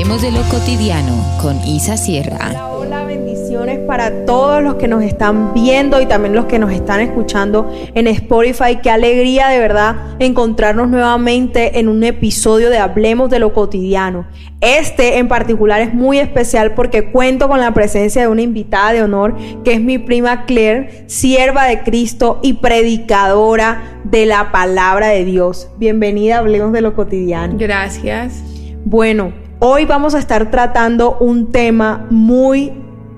Hablemos de lo cotidiano con Isa Sierra. Hola, hola, bendiciones para todos los que nos están viendo y también los que nos están escuchando en Spotify. Qué alegría de verdad encontrarnos nuevamente en un episodio de Hablemos de lo cotidiano. Este en particular es muy especial porque cuento con la presencia de una invitada de honor que es mi prima Claire, sierva de Cristo y predicadora de la palabra de Dios. Bienvenida, hablemos de lo cotidiano. Gracias. Bueno, hoy vamos a estar tratando un tema muy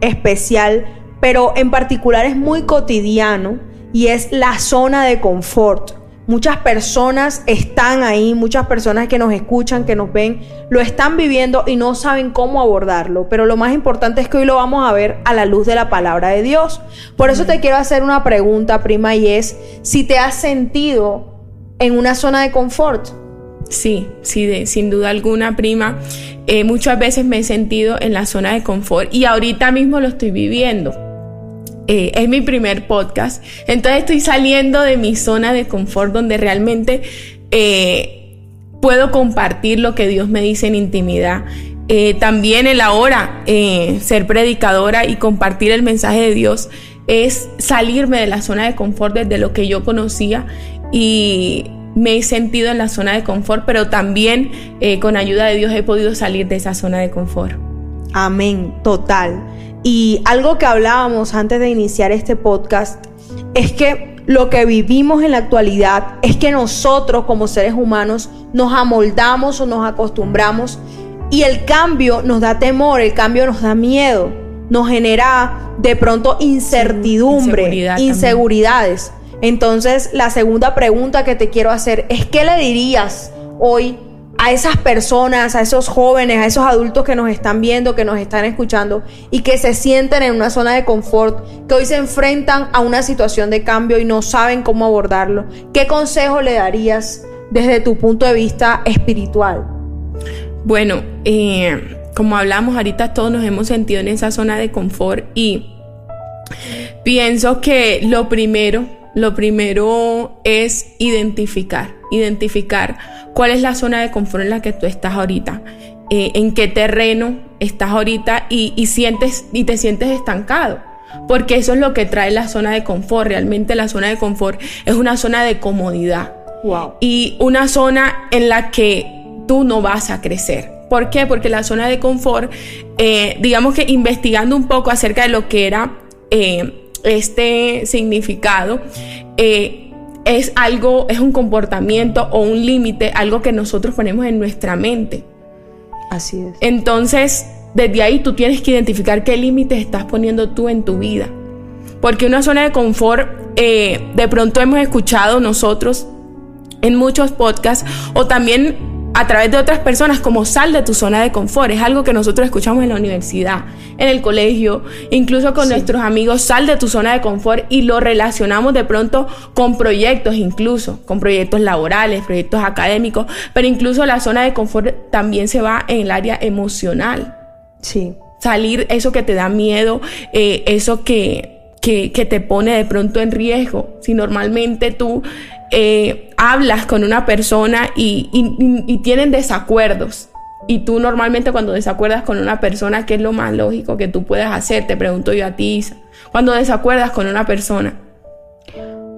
especial, pero en particular es muy cotidiano y es la zona de confort. Muchas personas están ahí, muchas personas que nos escuchan, que nos ven, lo están viviendo y no saben cómo abordarlo. Pero lo más importante es que hoy lo vamos a ver a la luz de la palabra de Dios. Por eso te quiero hacer una pregunta, prima, y es si te has sentido en una zona de confort. Sí, sí, sin duda alguna, prima. Eh, muchas veces me he sentido en la zona de confort y ahorita mismo lo estoy viviendo. Eh, es mi primer podcast, entonces estoy saliendo de mi zona de confort donde realmente eh, puedo compartir lo que Dios me dice en intimidad. también el ahora ser predicadora y compartir el mensaje de Dios es salirme de la zona de confort desde lo que yo conocía y me he sentido en la zona de confort, pero también eh, con ayuda de Dios he podido salir de esa zona de confort. Amén, total. Y algo que hablábamos antes de iniciar este podcast es que lo que vivimos en la actualidad es que nosotros como seres humanos nos amoldamos o nos acostumbramos y el cambio nos da temor, el cambio nos da miedo, nos genera de pronto incertidumbre, inseguridades. Entonces, la segunda pregunta que te quiero hacer es, ¿qué le dirías hoy a esas personas, a esos jóvenes, a esos adultos que nos están viendo, que nos están escuchando y que se sienten en una zona de confort, que hoy se enfrentan a una situación de cambio y no saben cómo abordarlo? ¿Qué consejo le darías desde tu punto de vista espiritual? Bueno, eh, como hablamos ahorita, todos nos hemos sentido en esa zona de confort y pienso que lo primero lo primero es identificar, identificar cuál es la zona de confort en la que tú estás ahorita, eh, en qué terreno estás ahorita y, sientes y te sientes estancado. Porque eso es lo que trae la zona de confort. Realmente la zona de confort es una zona de comodidad. Wow. Y una zona en la que tú no vas a crecer. ¿Por qué? Porque la zona de confort, eh, digamos que investigando un poco acerca de lo que era eh, este significado, eh, es algo, es un comportamiento o un límite, algo que nosotros ponemos en nuestra mente. Así es. Entonces, desde ahí tú tienes que identificar qué límites estás poniendo tú en tu vida. Porque una zona de confort, eh, de pronto hemos escuchado nosotros en muchos podcasts o también a través de otras personas como sal de tu zona de confort. Es algo que nosotros escuchamos en la universidad, en el colegio, incluso con nuestros amigos, sal de tu zona de confort y lo relacionamos de pronto con proyectos, incluso con proyectos laborales, proyectos académicos, pero incluso la zona de confort también se va en el área emocional. Sí. Salir eso que te da miedo, eh, eso que, que, que te pone de pronto en riesgo. Si normalmente tú eh, hablas con una persona y, tienen desacuerdos. Y tú normalmente cuando desacuerdas con una persona, ¿qué es lo más lógico que tú puedas hacer? Te pregunto yo a ti, Isa. Cuando desacuerdas con una persona.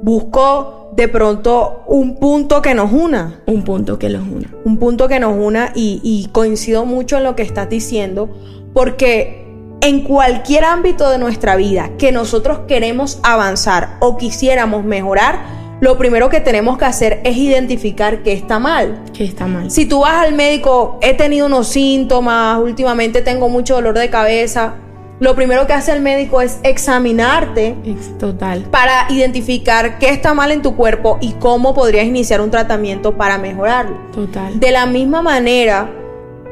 Busco de pronto un punto que nos una. Un punto que nos una. Un punto que nos una y, y coincido mucho en lo que estás diciendo porque en cualquier ámbito de nuestra vida que nosotros queremos avanzar o quisiéramos mejorar, lo primero que tenemos que hacer es identificar qué está mal. ¿Qué está mal? Si tú vas al médico, he tenido unos síntomas, últimamente tengo mucho dolor de cabeza, lo primero que hace el médico es examinarte. Total. Para identificar qué está mal en tu cuerpo y cómo podrías iniciar un tratamiento para mejorarlo. Total. De la misma manera,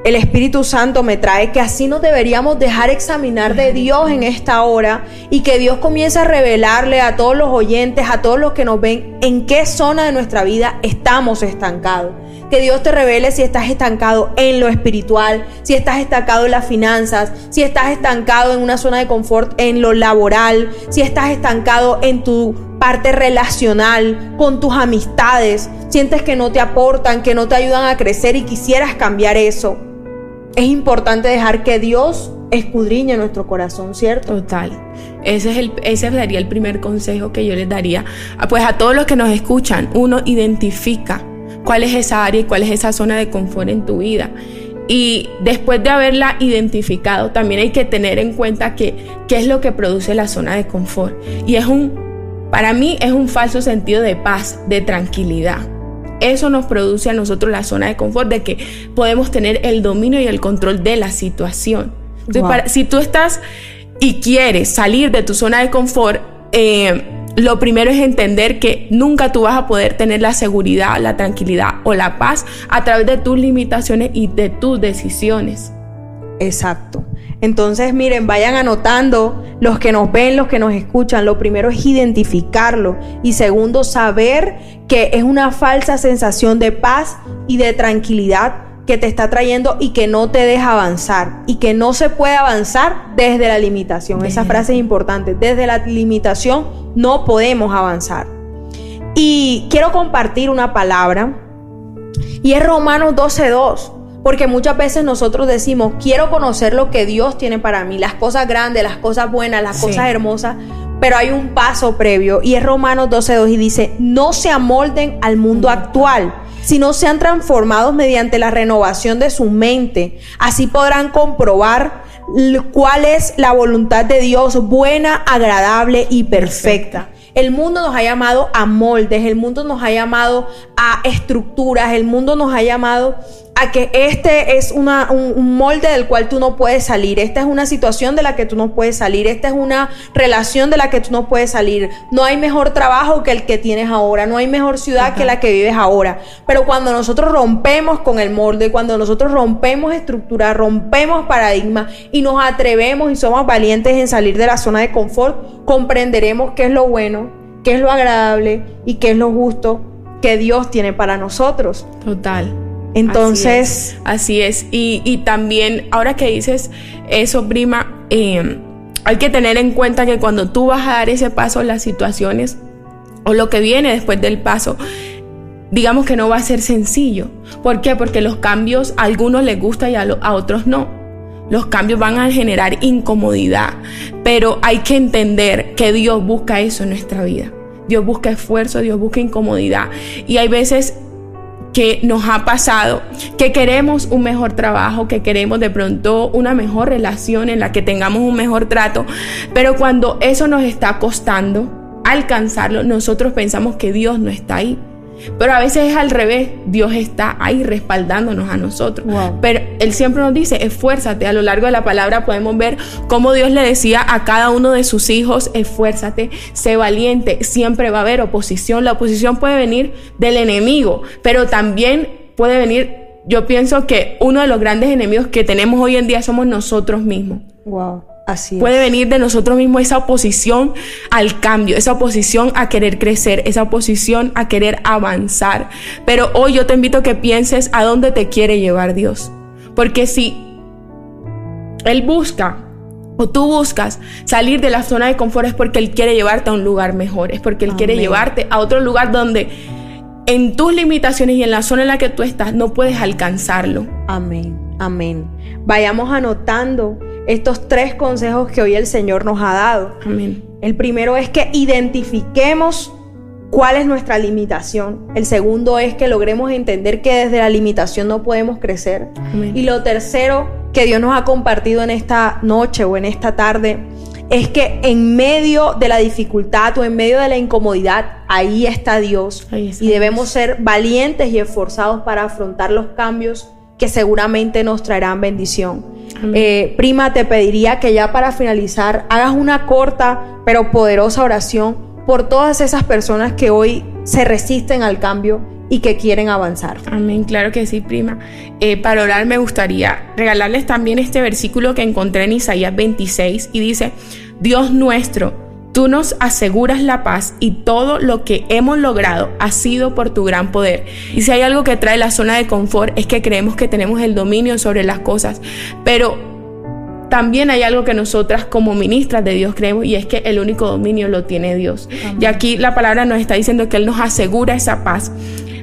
el Espíritu Santo me trae que así nos deberíamos dejar examinar de Dios en esta hora y que Dios comience a revelarle a todos los oyentes, a todos los que nos ven, en qué zona de nuestra vida estamos estancados. Que Dios te revele si estás estancado en lo espiritual, si estás estancado en las finanzas, si estás estancado en una zona de confort en lo laboral, si estás estancado en tu parte relacional, con tus amistades, sientes que no te aportan, que no te ayudan a crecer y quisieras cambiar eso es importante dejar que Dios escudriñe nuestro corazón, ¿cierto? Total. Ese, es el, ese sería el primer consejo que yo les daría. Pues a todos los que nos escuchan, uno identifica cuál es esa área y cuál es esa zona de confort en tu vida. Y después de haberla identificado, también hay que tener en cuenta que qué es lo que produce la zona de confort. Y es un, para mí es un falso sentido de paz, de tranquilidad. Eso nos produce a nosotros la zona de confort, de que podemos tener el dominio y el control de la situación. si tú estás y quieres salir de tu zona de confort, eh, lo primero es entender que nunca tú vas a poder tener la seguridad, la tranquilidad o la paz a través de tus limitaciones y de tus decisiones. Exacto. Entonces, miren, vayan anotando los que nos ven, los que nos escuchan. Lo primero es identificarlo y segundo, saber que es una falsa sensación de paz y de tranquilidad que te está trayendo y que no te deja avanzar y que no se puede avanzar desde la limitación. Esa frase es importante. Desde la limitación no podemos avanzar. Y quiero compartir una palabra y es Romanos 12.2. Porque muchas veces nosotros decimos, quiero conocer lo que Dios tiene para mí, las cosas grandes, las cosas buenas, las cosas hermosas, pero hay un paso previo y es Romanos 12.2 y dice, no se amolden al mundo actual sino sean transformados mediante la renovación de su mente. Así podrán comprobar cuál es la voluntad de Dios buena, agradable y perfecta. El mundo nos ha llamado a moldes, el mundo nos ha llamado a estructuras, el mundo nos ha llamado a que este es una, un, molde del cual tú no puedes salir, esta es una situación de la que tú no puedes salir, esta es una relación de la que tú no puedes salir, no hay mejor trabajo que el que tienes ahora, no hay mejor ciudad que la que vives ahora, pero cuando nosotros rompemos con el molde, cuando nosotros rompemos estructura, rompemos paradigma y nos atrevemos y somos valientes en salir de la zona de confort, comprenderemos qué es lo bueno, qué es lo agradable y qué es lo justo que Dios tiene para nosotros. Total. Entonces. Así es. Y, también, ahora que dices eso, prima, eh, hay que tener en cuenta que cuando tú vas a dar ese paso, las situaciones o lo que viene después del paso, digamos que no va a ser sencillo. ¿Por qué? Porque los cambios a algunos les gusta y a, a otros no. Los cambios van a generar incomodidad, pero hay que entender que Dios busca eso en nuestra vida. Dios busca esfuerzo, Dios busca incomodidad. Y hay veces que nos ha pasado, que queremos un mejor trabajo, que queremos de pronto una mejor relación en la que tengamos un mejor trato, pero cuando eso nos está costando alcanzarlo, nosotros pensamos que Dios no está ahí. Pero a veces es al revés, Dios está ahí respaldándonos a nosotros. Pero Él siempre nos dice, esfuérzate. A lo largo de la palabra podemos ver cómo Dios le decía a cada uno de sus hijos, esfuérzate, sé valiente. Siempre va a haber oposición. La oposición puede venir del enemigo, pero también puede venir, yo pienso que uno de los grandes enemigos que tenemos hoy en día somos nosotros mismos. Wow. Puede venir de nosotros mismos esa oposición al cambio, esa oposición a querer crecer, esa oposición a querer avanzar. Pero hoy yo te invito a que pienses a dónde te quiere llevar Dios. Porque si Él busca o tú buscas salir de la zona de confort es porque Él quiere llevarte a un lugar mejor, es porque Él quiere llevarte a otro lugar donde en tus limitaciones y en la zona en la que tú estás no puedes alcanzarlo. Amén, amén. Vayamos anotando estos tres consejos que hoy el Señor nos ha dado. Amén. El primero es que identifiquemos cuál es nuestra limitación. El segundo es que logremos entender que desde la limitación no podemos crecer. Y lo tercero que Dios nos ha compartido en esta noche o en esta tarde es que en medio de la dificultad o en medio de la incomodidad, ahí está Dios. y debemos ser valientes y esforzados para afrontar los cambios que seguramente nos traerán bendición. Eh, prima, te pediría que ya para finalizar hagas una corta pero poderosa oración por todas esas personas que hoy se resisten al cambio y que quieren avanzar. Amén, claro que sí, prima. Eh, para orar me gustaría regalarles también este versículo que encontré en Isaías 26 y dice, Dios nuestro, Tú nos aseguras la paz y todo lo que hemos logrado ha sido por tu gran poder. Y si hay algo que trae la zona de confort es que creemos que tenemos el dominio sobre las cosas, pero también hay algo que nosotras como ministras de Dios creemos y es que el único dominio lo tiene Dios. Y aquí la palabra nos está diciendo que Él nos asegura esa paz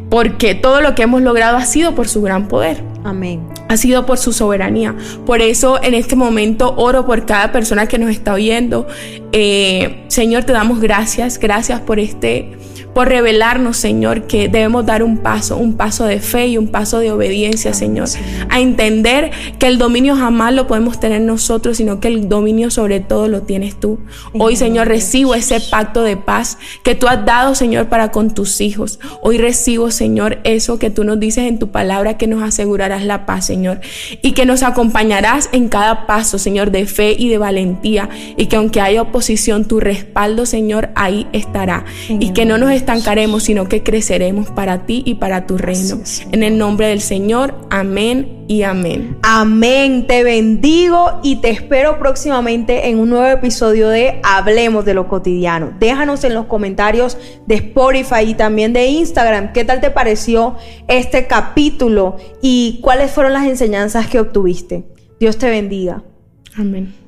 porque todo lo que hemos logrado ha sido por su gran poder. Amén. Ha sido por su soberanía. Por eso en este momento oro por cada persona que nos está oyendo. Eh, Señor, te damos gracias, gracias por este por revelarnos, Señor, que debemos dar un paso, un paso de fe y un paso de obediencia, Señor. A entender que el dominio jamás lo podemos tener nosotros, sino que el dominio sobre todo lo tienes tú. Hoy, Señor, recibo ese pacto de paz que tú has dado, Señor, para con tus hijos. Hoy recibo, Señor, eso que tú nos dices en tu palabra, que nos asegurarás la paz, Señor, y que nos acompañarás en cada paso, Señor, de fe y de valentía, y que aunque haya oposición, tu respaldo, Señor, ahí estará. Y que no nos estancaremos, sino que creceremos para ti y para tu reino. En el nombre del Señor, amén y amén. Amén, te bendigo y te espero próximamente en un nuevo episodio de Hablemos de lo cotidiano. Déjanos en los comentarios de Spotify y también de Instagram qué tal te pareció este capítulo y cuáles fueron las enseñanzas que obtuviste. Dios te bendiga. Amén.